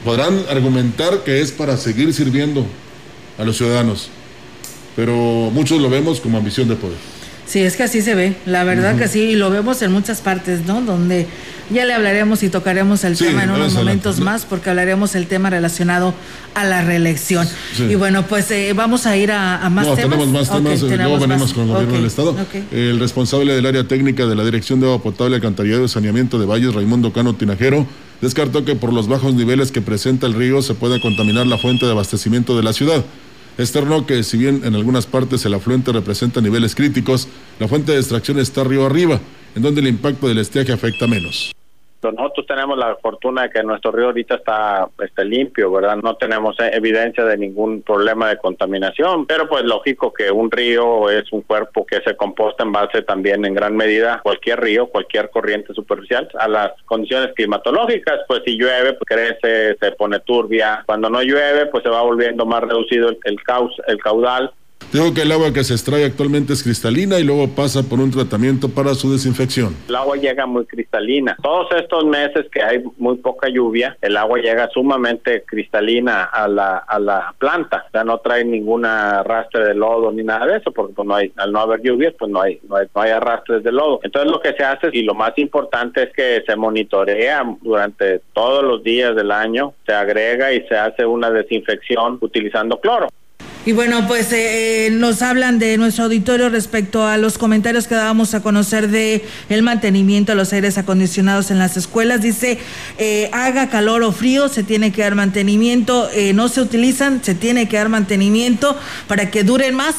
Podrán argumentar que es para seguir sirviendo a los ciudadanos, pero muchos lo vemos como ambición de poder. Sí, es que así se ve, la verdad que sí, y lo vemos en muchas partes, ¿no? Donde ya le hablaremos y tocaremos el Sí, tema en unos momentos más, porque hablaremos el tema relacionado a la reelección. Sí. Y bueno, pues eh, vamos a ir a, a más no, temas. tenemos más temas, eh, luego venimos más. con el gobierno del Estado. El responsable del área técnica de la Dirección de Agua Potable, Alcantarillado y Saneamiento de Valles, Raimundo Cano Tinajero, descartó que por los bajos niveles que presenta el río se puede contaminar la fuente de abastecimiento de la ciudad. Externó que si bien en algunas partes el afluente representa niveles críticos, la fuente de extracción está río arriba, en donde el impacto del estiaje afecta menos. Nosotros tenemos la fortuna de que nuestro río ahorita está, está limpio, ¿verdad? No tenemos eh, evidencia de ningún problema de contaminación, pero pues lógico que un río es un cuerpo que se composta en base también en gran medida, cualquier río, cualquier corriente superficial, a las condiciones climatológicas, pues si llueve, pues crece, se pone turbia, cuando no llueve, pues se va volviendo más reducido el, el, el caudal, Digo que el agua que se extrae actualmente es cristalina y luego pasa por un tratamiento para su desinfección. El agua llega muy cristalina. Todos estos meses que hay muy poca lluvia, el agua llega sumamente cristalina a la, a la planta. O sea, no trae ninguna arrastre de lodo ni nada de eso, porque pues, no hay, al no haber lluvias, pues no hay, no hay, no hay arrastres de lodo. Entonces lo que se hace, y lo más importante es que se monitorea durante todos los días del año, se agrega y se hace una desinfección utilizando cloro. Y bueno, pues eh, eh, nos hablan de nuestro auditorio respecto a los comentarios que dábamos a conocer de el mantenimiento de los aires acondicionados en las escuelas. Dice, eh, haga calor o frío, se tiene que dar mantenimiento, eh, no se utilizan, se tiene que dar mantenimiento para que duren más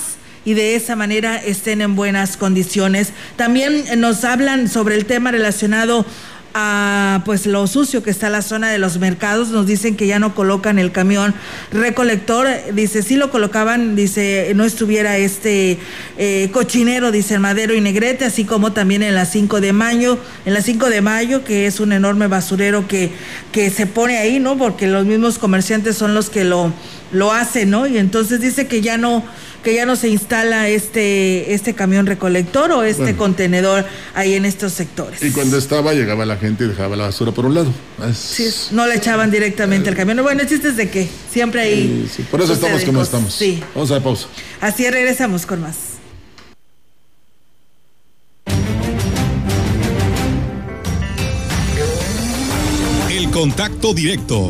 y de esa manera estén en buenas condiciones. También nos hablan sobre el tema relacionado a pues lo sucio que está la zona de los mercados. Nos dicen que ya no colocan el camión recolector. Dice sí lo colocaban dice no estuviera este eh, cochinero dice madero y negrete así como también en la 5 de mayo en la 5 de mayo que es un enorme basurero que que se pone ahí no porque los mismos comerciantes son los que lo lo hacen no y entonces dice que ya no que ya no se instala este este camión recolector o este Bueno. contenedor ahí en estos sectores Y cuando estaba, llegaba la gente y dejaba la basura por un lado. Es- Sí, no le echaban directamente al camión. Bueno, el chiste es de que siempre ahí. sí, por eso estamos como cosas. estamos. Sí, Vamos a la pausa. así es, regresamos con más. El contacto directo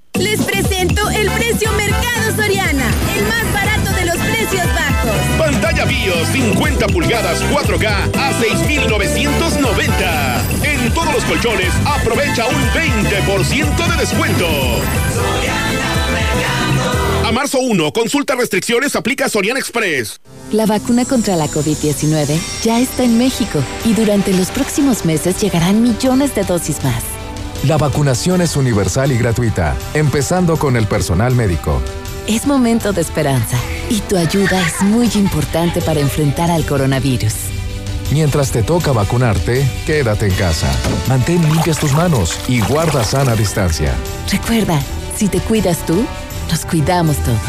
Les presento el precio Mercado Soriana, el más barato de los precios bajos. Pantalla BIOS 50 pulgadas 4K a 6,990. En todos los colchones aprovecha un 20% de descuento. A marzo 1, consulta restricciones, aplica Soriana Express. La vacuna contra la COVID-19 ya está en México y durante los próximos meses llegarán millones de dosis más. La vacunación es universal y gratuita, empezando con el personal médico. Es momento de esperanza y tu ayuda es muy importante para enfrentar al coronavirus. Mientras te toca vacunarte, quédate en casa. Mantén limpias tus manos y guarda sana distancia. Recuerda, si te cuidas tú, nos cuidamos todos.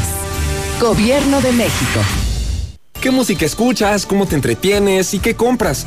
Gobierno de México. ¿Qué música escuchas? ¿Cómo te entretienes? ¿Y qué compras?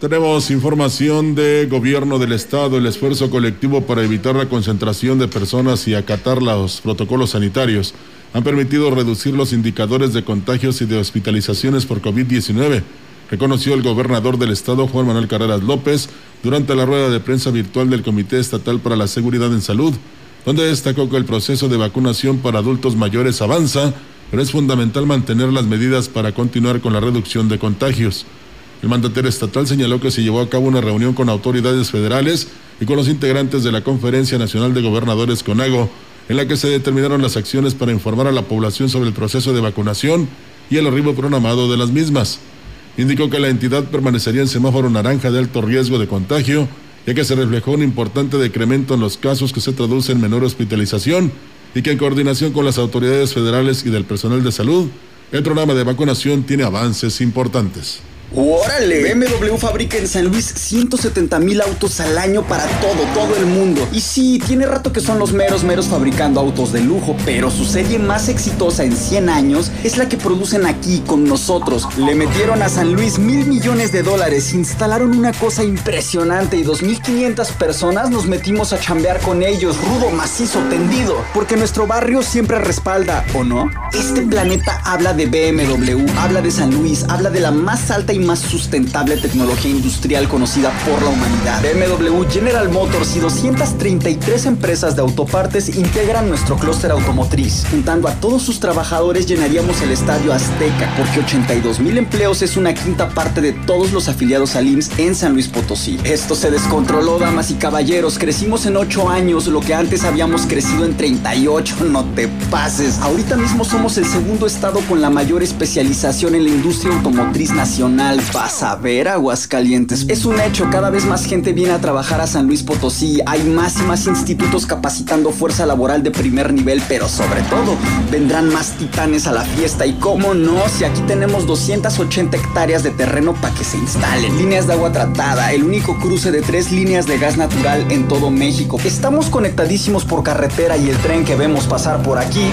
Tenemos información de gobierno del estado, el esfuerzo colectivo para evitar la concentración de personas y acatar los protocolos sanitarios han permitido reducir los indicadores de contagios y de hospitalizaciones por COVID-19, reconoció el gobernador del estado Juan Manuel Carreras López durante la rueda de prensa virtual del Comité Estatal para la Seguridad en Salud, donde destacó que el proceso de vacunación para adultos mayores avanza, pero es fundamental mantener las medidas para continuar con la reducción de contagios. El mandatario estatal señaló que se llevó a cabo una reunión con autoridades federales y con los integrantes de la Conferencia Nacional de Gobernadores CONAGO, en la que se determinaron las acciones para informar a la población sobre el proceso de vacunación y el arribo programado de las mismas. Indicó que la entidad permanecería en semáforo naranja de alto riesgo de contagio, ya que se reflejó un importante decremento en los casos que se traduce en menor hospitalización y que en coordinación con las autoridades federales y del personal de salud, el programa de vacunación tiene avances importantes. ¡Órale! BMW fabrica en San Luis 170 mil autos al año para todo, todo el mundo. Y sí, tiene rato que son los meros, meros fabricando autos de lujo, pero su serie más exitosa en 100 años es la que producen aquí con nosotros. Le metieron a San Luis mil millones de dólares, instalaron una cosa impresionante y 2.500 personas nos metimos a chambear con ellos, rudo, macizo, tendido, porque nuestro barrio siempre respalda, ¿o no? Este planeta habla de BMW, habla de San Luis, habla de la más alta y más sustentable tecnología industrial conocida por la humanidad. BMW, General Motors y 233 empresas de autopartes integran nuestro clúster automotriz. Juntando a todos sus trabajadores llenaríamos el estadio Azteca, porque 82 mil empleos es una quinta parte de todos los afiliados al IMSS en San Luis Potosí. Esto se descontroló, damas y caballeros. Crecimos en 8 años, lo que antes habíamos crecido en 38. No te pases. Ahorita mismo somos el segundo estado con la mayor especialización en la industria automotriz nacional vas a ver Aguascalientes. Es un hecho, cada vez más gente viene a trabajar a San Luis Potosí. Hay más y más institutos capacitando fuerza laboral de primer nivel, pero sobre todo vendrán más titanes a la fiesta. Y cómo no, si aquí tenemos 280 hectáreas de terreno para que se instalen. Líneas de agua tratada, el único cruce de tres líneas de gas natural en todo México. Estamos conectadísimos por carretera y el tren que vemos pasar por aquí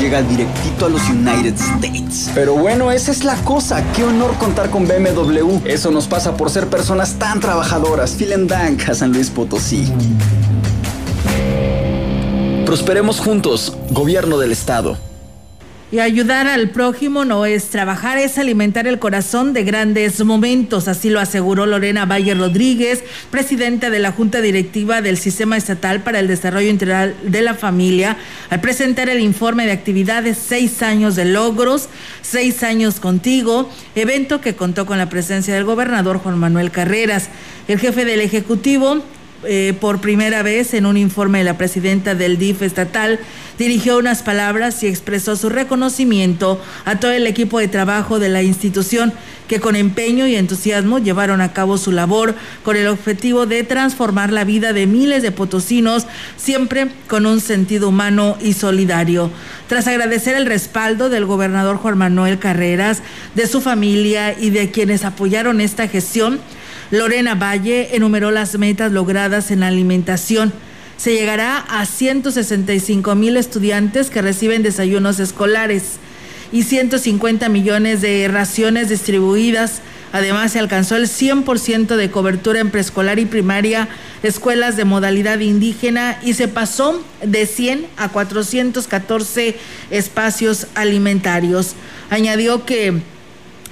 llega directito a los United States. Pero bueno, esa es la cosa. Qué honor contar con BMW. Eso nos pasa por ser personas tan trabajadoras. Vielen Dank a San Luis Potosí. Prosperemos juntos, gobierno del estado. Y ayudar al prójimo no es trabajar, es alimentar el corazón de grandes momentos. Así lo aseguró Lorena Valle Rodríguez, presidenta de la Junta Directiva del Sistema Estatal para el Desarrollo Integral de la Familia, al presentar el informe de actividades Seis años de logros, Seis años contigo, evento que contó con la presencia del gobernador Juan Manuel Carreras. El jefe del Ejecutivo eh, por primera vez en un informe de la presidenta del DIF estatal, dirigió unas palabras y expresó su reconocimiento a todo el equipo de trabajo de la institución que con empeño y entusiasmo llevaron a cabo su labor con el objetivo de transformar la vida de miles de potosinos, siempre con un sentido humano y solidario. Tras agradecer el respaldo del gobernador Juan Manuel Carreras, de su familia y de quienes apoyaron esta gestión, Lorena Valle enumeró las metas logradas en la alimentación. Se llegará a 165 mil estudiantes que reciben desayunos escolares y 150 millones de raciones distribuidas. Además, se alcanzó el 100% de cobertura en preescolar y primaria, escuelas de modalidad indígena y se pasó de 100 a 414 espacios alimentarios. Añadió que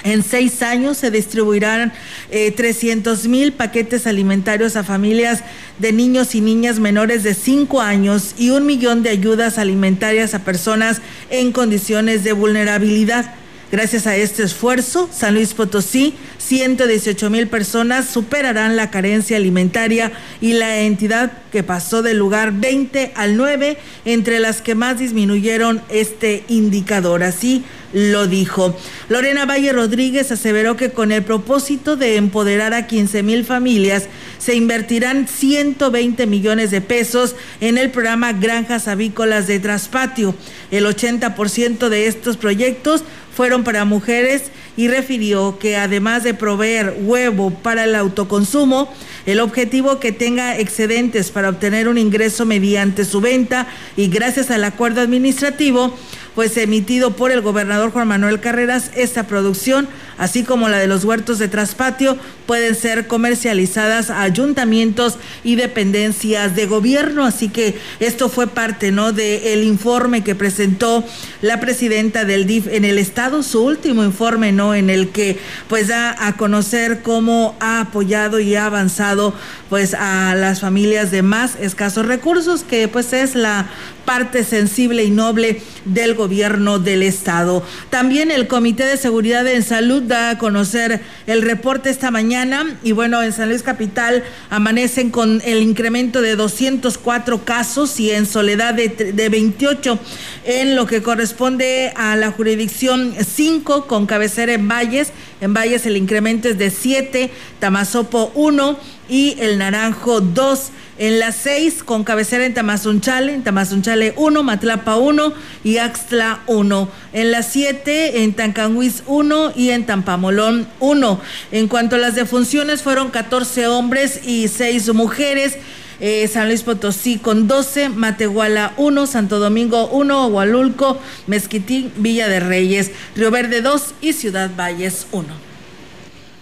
en seis años se distribuirán 300 eh, mil paquetes alimentarios a familias de niños y niñas menores de 5 años y un millón de ayudas alimentarias a personas en condiciones de vulnerabilidad. Gracias a este esfuerzo, San Luis Potosí, 118 mil personas superarán la carencia alimentaria y la entidad que pasó del lugar 20 al 9 entre las que más disminuyeron este indicador. Así lo dijo. Lorena Valle Rodríguez aseveró que con el propósito de empoderar a 15 mil familias se invertirán 120 millones de pesos en el programa Granjas Avícolas de Traspatio. El 80% de estos proyectos fueron para mujeres y refirió que además de proveer huevo para el autoconsumo, el objetivo que tenga excedentes para obtener un ingreso mediante su venta y gracias al acuerdo administrativo pues emitido por el gobernador Juan Manuel Carreras, esta producción, así como la de los huertos de traspatio, pueden ser comercializadas a ayuntamientos y dependencias de gobierno. Así que esto fue parte, ¿no?, del informe que presentó la presidenta del DIF en el estado, su último informe, ¿no?, en el que pues da a conocer cómo ha apoyado y ha avanzado pues a las familias de más escasos recursos, que pues es la parte sensible y noble del gobierno del estado. También el Comité de Seguridad en Salud da a conocer el reporte esta mañana y bueno, en San Luis Capital amanecen con el incremento de 204 casos y en soledad de, de 28 en lo que corresponde a la jurisdicción 5 con cabecera en Valles. En Valles el incremento es de 7, Tamazopo 1 y el Naranjo 2. En las 6 con cabecera en Tamazunchale, en Tamazunchale 1, Matlapa 1 y Axtla 1. En las 7 en Tancanhuiz 1 y en Tampamolón 1. En cuanto a las defunciones fueron 14 hombres y 6 mujeres. Eh, San Luis Potosí con 12, Matehuala 1, Santo Domingo 1, Hualulco, Mezquitín, Villa de Reyes, Río Verde 2 y Ciudad Valles 1.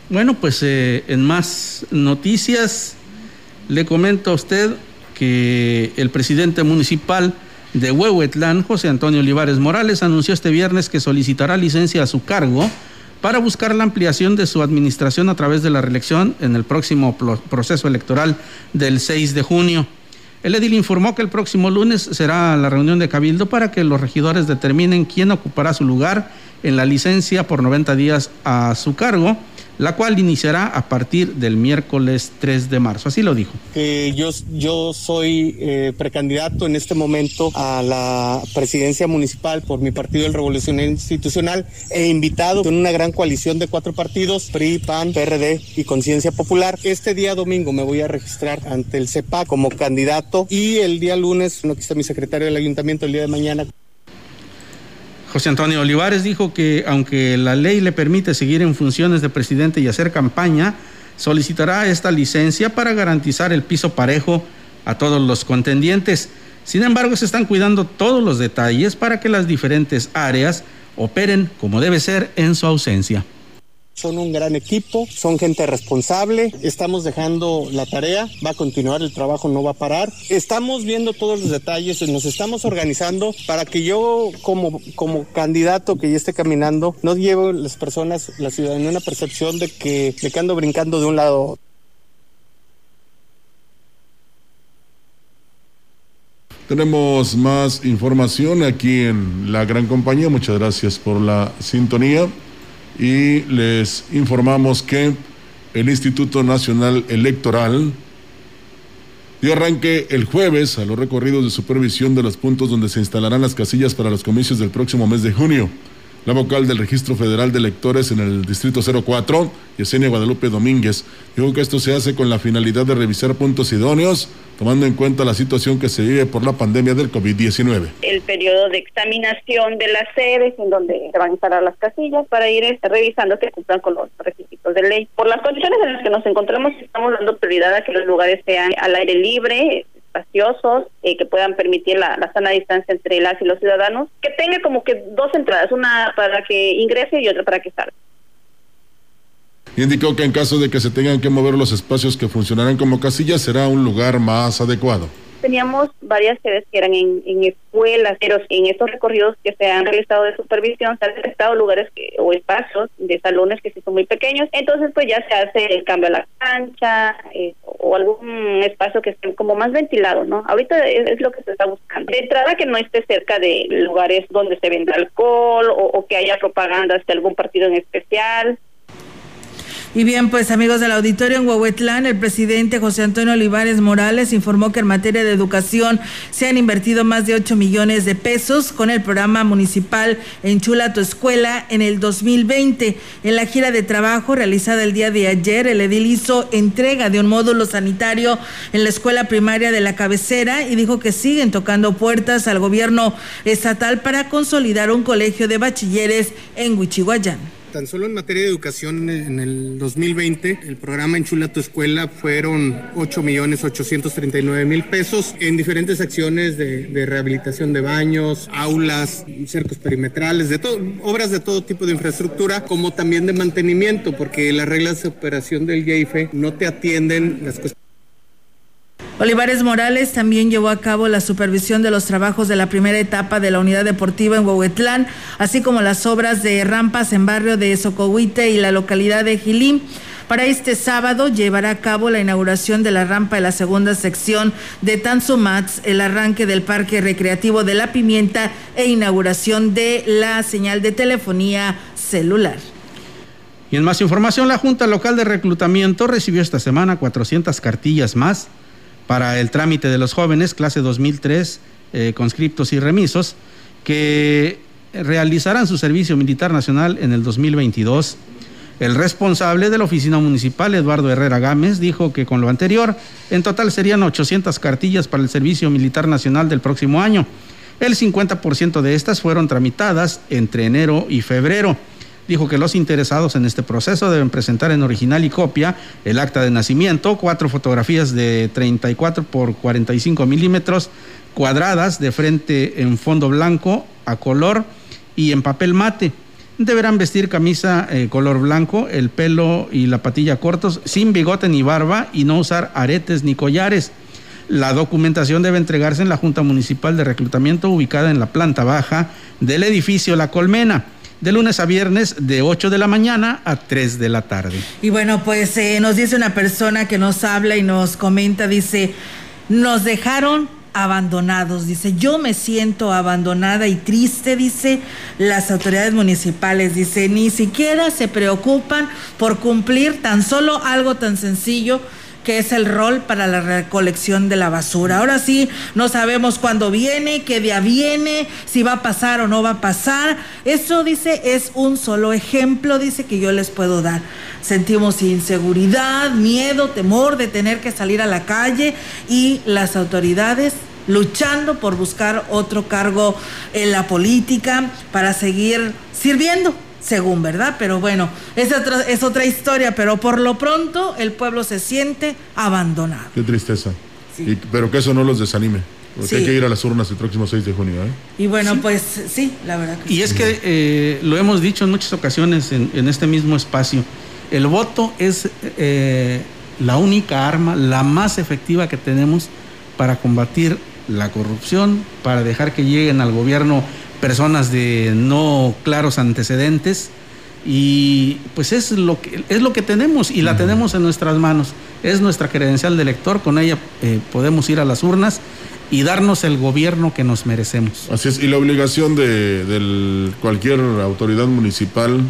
Bueno, pues eh, en más noticias le comento a usted que el presidente municipal de Huehuetlán, José Antonio Olivares Morales, anunció este viernes que solicitará licencia a su cargo para buscar la ampliación de su administración a través de la reelección en el próximo proceso electoral del 6 de junio. El edil informó que el próximo lunes será la reunión de Cabildo para que los regidores determinen quién ocupará su lugar en la licencia por 90 días a su cargo la cual iniciará a partir del miércoles 3 de marzo. Así lo dijo. yo, soy eh, precandidato en este momento a la presidencia municipal por mi partido, el Revolucionario Institucional, e invitado con una gran coalición de cuatro partidos, PRI, PAN, PRD y Conciencia Popular. Este día domingo me voy a registrar ante el CEPA como candidato y el día lunes, no, está mi secretario del ayuntamiento, el día de mañana José Antonio Olivares dijo que aunque la ley le permite seguir en funciones de presidente y hacer campaña, solicitará esta licencia para garantizar el piso parejo a todos los contendientes. Sin embargo, se están cuidando todos los detalles para que las diferentes áreas operen como debe ser en su ausencia. Son un gran equipo, son gente responsable, estamos dejando la tarea, va a continuar el trabajo, no va a parar. Estamos viendo todos los detalles, nos estamos organizando para que yo como, como candidato que ya esté caminando, no lleve las personas, la ciudadanía, una percepción de que, me que ando brincando de un lado. Tenemos más información aquí en la gran compañía. Muchas gracias por la sintonía y les informamos que el Instituto Nacional Electoral dio arranque el jueves a los recorridos de supervisión de los puntos donde se instalarán las casillas para los comicios del próximo mes de junio. La vocal del Registro Federal de Electores en el Distrito 04, Yesenia Guadalupe Domínguez, dijo que esto se hace con la finalidad de revisar puntos idóneos tomando en cuenta la situación que se vive por la pandemia del COVID-19. El periodo de examinación de las sedes en donde se van a instalar las casillas para ir este, revisando que cumplan con los requisitos de ley. Por las condiciones en las que nos encontramos, estamos dando prioridad a que los lugares sean al aire libre, espaciosos, eh, que puedan permitir la, sana distancia entre las y los ciudadanos, que tenga como que dos entradas, una para que ingrese y otra para que salga. Indicó que en caso de que se tengan que mover los espacios que funcionarán como casillas, será un lugar más adecuado. Teníamos varias sedes que eran en, escuelas, pero en estos recorridos que se han realizado de supervisión se han detectado lugares o espacios de salones que sí son muy pequeños. Entonces, pues ya se hace el cambio a la cancha eh, o algún espacio que esté como más ventilado, ¿no? Ahorita es, lo que se está buscando. De entrada, que no esté cerca de lugares donde se venda alcohol o, o que haya propaganda de algún partido en especial. Y bien, pues amigos del auditorio en Huehuetlán, el presidente José Antonio Olivares Morales informó que en materia de educación se han invertido más de 8 millones de pesos con el programa municipal Enchula tu escuela en el 2020. En la gira de trabajo realizada el día de ayer, el edil hizo entrega de un módulo sanitario en la escuela primaria de la cabecera y dijo que siguen tocando puertas al gobierno estatal para consolidar un colegio de bachilleres en Huichihuayán. Tan solo en materia de educación en el 2020, el programa Enchula tu Escuela fueron 8 millones 839 mil pesos en diferentes acciones de, rehabilitación de baños, aulas, cercos perimetrales, de todo, obras de todo tipo de infraestructura, como también de mantenimiento, porque las reglas de operación del IEIFE no te atienden las cuestiones Olivares Morales también llevó a cabo la supervisión de los trabajos de la primera etapa de la unidad deportiva en Huehuetlán, así como las obras de rampas en barrio de Socohuite y la localidad de Gilín. Para este sábado llevará a cabo la inauguración de la rampa de la segunda sección de Tanzumats, el arranque del Parque Recreativo de la Pimienta e inauguración de la señal de telefonía celular. Y en más información, la Junta Local de Reclutamiento recibió esta semana 400 cartillas más para el trámite de los jóvenes, clase 2003, eh, conscriptos y remisos, que realizarán su servicio militar nacional en el 2022. El responsable de la oficina municipal, Eduardo Herrera Gámez, dijo que con lo anterior, en total serían 800 cartillas para el servicio militar nacional del próximo año. El 50% de estas fueron tramitadas entre enero y febrero dijo que los interesados en este proceso deben presentar en original y copia el acta de nacimiento, cuatro fotografías de 34 por 45 milímetros cuadradas de frente en fondo blanco a color y en papel mate. Deberán vestir camisa eh, color blanco, el pelo y la patilla cortos, sin bigote ni barba y no usar aretes ni collares. La documentación debe entregarse en la Junta Municipal de Reclutamiento ubicada en la planta baja del edificio La Colmena de lunes a viernes de 8 de la mañana a 3 de la tarde. Y bueno, pues eh, nos dice una persona que nos habla y nos comenta, dice, nos dejaron abandonados. Dice, yo me siento abandonada y triste, dice las autoridades municipales. Dice, ni siquiera se preocupan por cumplir tan solo algo tan sencillo que es el rol para la recolección de la basura. Ahora sí, no sabemos cuándo viene, qué día viene, si va a pasar o no va a pasar. Eso, dice, es un solo ejemplo, dice, que yo les puedo dar. Sentimos inseguridad, miedo, temor de tener que salir a la calle y las autoridades luchando por buscar otro cargo en la política para seguir sirviendo según, ¿verdad? Pero bueno, es otra, es otra historia, pero por lo pronto el pueblo se siente abandonado. Qué tristeza. pero que eso no los desanime. Porque hay que ir a las urnas el próximo 6 de junio. ¿eh? Y bueno, pues sí, la verdad. y es que eh, lo hemos dicho en muchas ocasiones en, este mismo espacio. El voto es eh, la única arma, la más efectiva que tenemos para combatir la corrupción, para dejar que lleguen al gobierno personas de no claros antecedentes y pues es lo que es lo que tenemos y la tenemos en nuestras manos. Es nuestra credencial de elector con ella eh, podemos ir a las urnas y darnos el gobierno que nos merecemos. Así es y la obligación de, cualquier autoridad municipal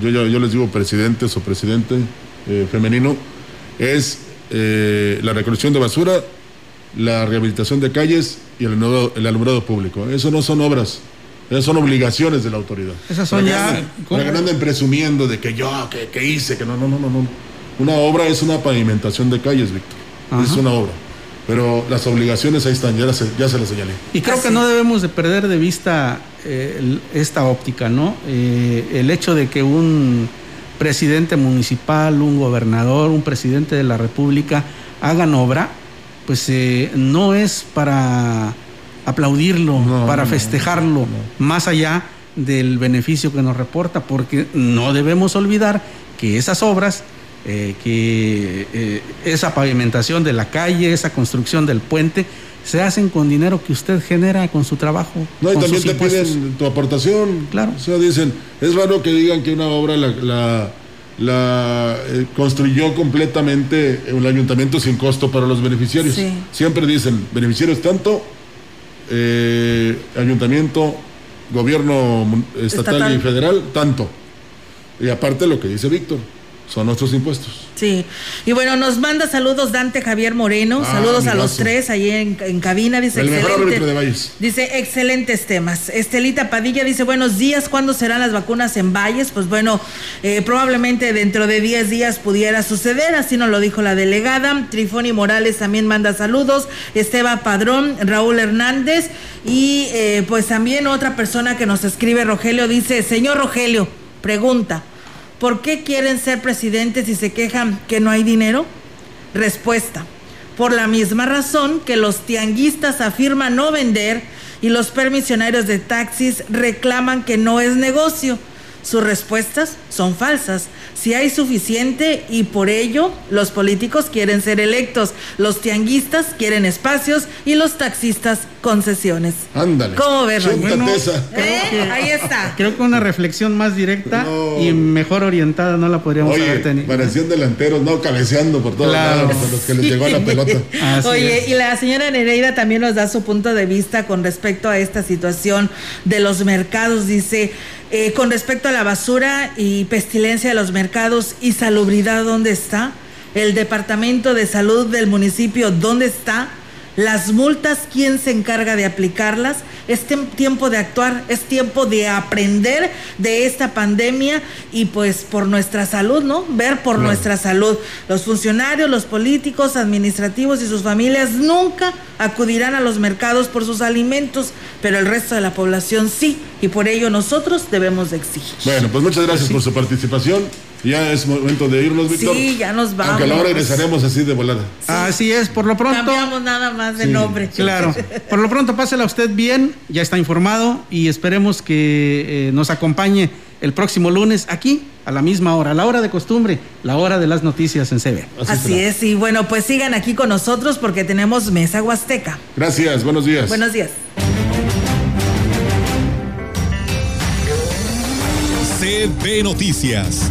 yo, yo, les digo presidentes o presidente eh, femenino es eh, la recolección de basura la rehabilitación de calles y el el alumbrado público. Eso no son obras esas son obligaciones de la autoridad. Esas son ya. Para que anden presumiendo de que yo, que, hice, que no, no, no, no, no. Una obra es una pavimentación de calles, Víctor. Es una obra. Pero las obligaciones ahí están, ya, se, ya se las señalé. Y creo que no debemos de perder de vista eh, esta óptica, ¿no? Eh, el hecho de que un presidente municipal, un gobernador, un presidente de la República hagan obra, pues eh, no es para aplaudirlo, para festejarlo, más allá del beneficio que nos reporta, porque no debemos olvidar que esas obras, eh, que eh, esa pavimentación de la calle, esa construcción del puente, se hacen con dinero que usted genera con su trabajo. No, y también te piden tu aportación. Claro. O sea, dicen, es raro que digan que una obra la, la, eh, construyó completamente el ayuntamiento sin costo para los beneficiarios. Siempre dicen, beneficiarios tanto, eh, ayuntamiento, gobierno estatal, y federal, tanto. Y aparte lo que dice Víctor, son nuestros impuestos. Sí, y bueno, nos manda saludos Dante Javier Moreno, ah, saludos a los tres ahí en, cabina, dice excelente, dice excelentes temas. Estelita Padilla dice buenos días, ¿cuándo serán las vacunas en Valles? Pues bueno, eh, probablemente dentro de 10 días pudiera suceder, así nos lo dijo la delegada. Trifoni Morales también manda saludos, Esteban Padrón, Raúl Hernández y eh, pues también otra persona que nos escribe, Rogelio, dice, señor Rogelio, pregunta. ¿Por qué quieren ser presidentes y se quejan que no hay dinero? Respuesta. Por la misma razón que los tianguistas afirman no vender y los permisionarios de taxis reclaman que no es negocio. Sus respuestas son falsas. Si hay suficiente y por ello los políticos quieren ser electos, los tianguistas quieren espacios y los taxistas concesiones. Ándale. ¿Cómo ves, bueno, ¿Eh? Ahí está. Creo que una reflexión más directa y mejor orientada no la podríamos haber tenido. Parecían delanteros, no cabeceando por todos lados a los que les llegó la pelota. Oye, y la señora Nereida también nos da su punto de vista con respecto a esta situación de los mercados. Dice, eh, con respecto a la basura y pestilencia de los mercados y salubridad, ¿dónde está? El Departamento de Salud del municipio, ¿dónde está? Las multas, ¿quién se encarga de aplicarlas? Es tiempo de actuar, es tiempo de aprender de esta pandemia y pues por nuestra salud, ¿no? Ver por nuestra salud. Los funcionarios, los políticos, administrativos y sus familias nunca acudirán a los mercados por sus alimentos, pero el resto de la población sí, y por ello nosotros debemos de exigir. Bueno, pues muchas gracias por su participación. Ya es momento de irnos, Víctor. Sí, ya nos vamos. Aunque ahora regresaremos así de volada. Así es, por lo pronto. Cambiamos nada más de nombre. Claro. Por lo pronto, pásela usted bien, ya está informado y esperemos que eh, nos acompañe el próximo lunes aquí a la misma hora, a la hora de costumbre, la hora de las noticias en CB. Así, es, y bueno, pues sigan aquí con nosotros porque tenemos Mesa Huasteca. Gracias, buenos días. Buenos días. CB Noticias,